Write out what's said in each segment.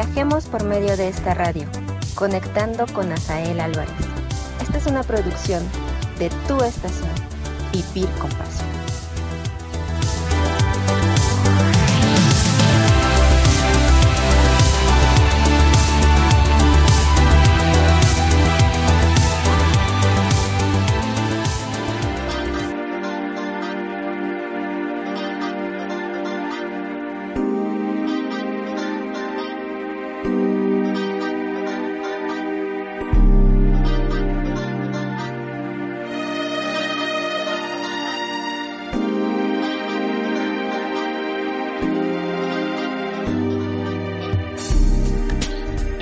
Viajemos por medio de esta radio, conectando con Asael Álvarez. Esta es una producción de tu estación, con Pasión.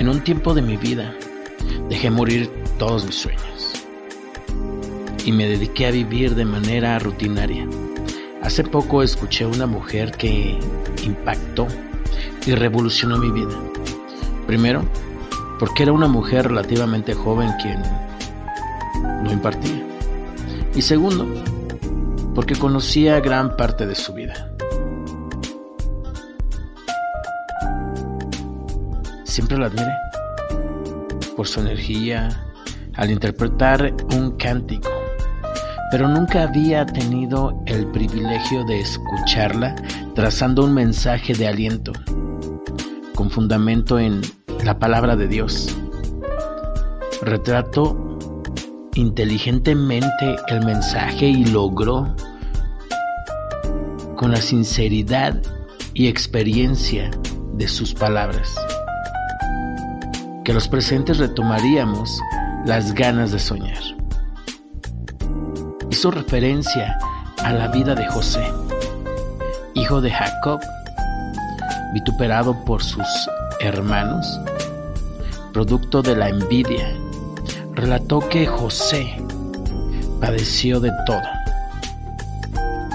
En un tiempo de mi vida dejé morir todos mis sueños y me dediqué a vivir de manera rutinaria. Hace poco escuché una mujer que impactó y revolucionó mi vida. Primero, porque era una mujer relativamente joven quien lo impartía. Y segundo, porque conocía gran parte de su vida. Siempre la admiré por su energía al interpretar un cántico, pero nunca había tenido el privilegio de escucharla trazando un mensaje de aliento, con fundamento en la palabra de Dios. Retrató inteligentemente el mensaje y logró, con la sinceridad y experiencia de sus palabras, que los presentes retomaríamos las ganas de soñar. Hizo referencia a la vida de José, hijo de Jacob, vituperado por sus hermanos, producto de la envidia. Relató que José padeció de todo,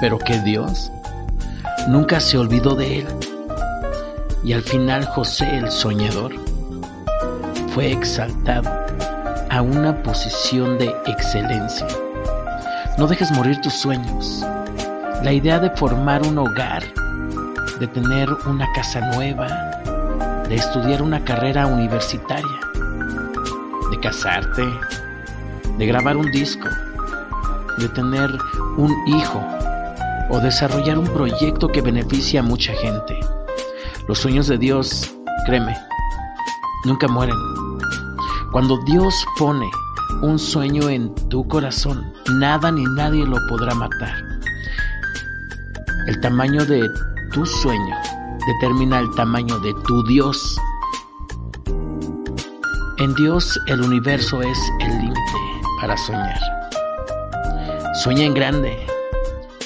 pero que Dios nunca se olvidó de él. Y al final José el soñador fue exaltado a una posición de excelencia. No dejes morir tus sueños. La idea de formar un hogar, de tener una casa nueva, de estudiar una carrera universitaria, de casarte, de grabar un disco, de tener un hijo o desarrollar un proyecto que beneficie a mucha gente. Los sueños de Dios, créeme, nunca mueren. Cuando Dios pone un sueño en tu corazón, nada ni nadie lo podrá matar. El tamaño de tu sueño determina el tamaño de tu Dios. En Dios el universo es el límite para soñar. Sueña en grande.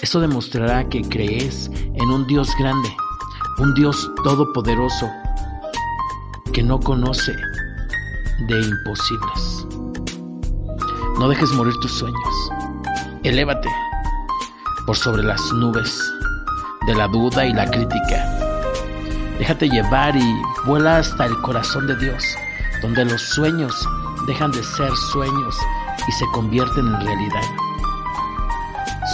Eso demostrará que crees en un Dios grande, un Dios todopoderoso que no conoce de imposibles. No dejes morir tus sueños. Elévate por sobre las nubes de la duda y la crítica. Déjate llevar y vuela hasta el corazón de Dios, donde los sueños dejan de ser sueños y se convierten en realidad.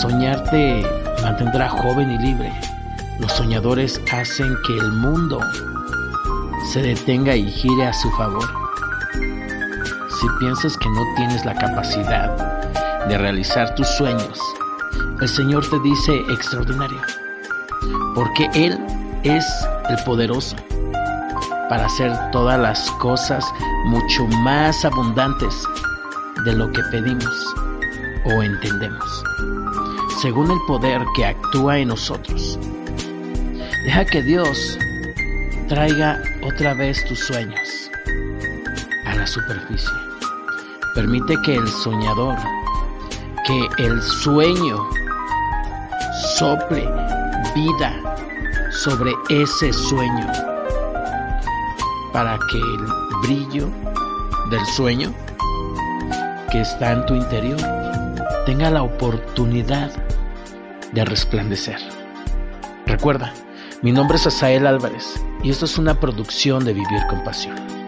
Soñar te mantendrá joven y libre. Los soñadores hacen que el mundo se detenga y gire a su favor. Si piensas que no tienes la capacidad de realizar tus sueños, el Señor te dice extraordinario, porque Él es el poderoso para hacer todas las cosas mucho más abundantes de lo que pedimos o entendemos, según el poder que actúa en nosotros. Deja que Dios traiga otra vez tus sueños a la superficie. Permite que el soñador, que el sueño sople vida sobre ese sueño para que el brillo del sueño que está en tu interior tenga la oportunidad de resplandecer. Recuerda, mi nombre es Asael Álvarez y esto es una producción de Vivir con Pasión.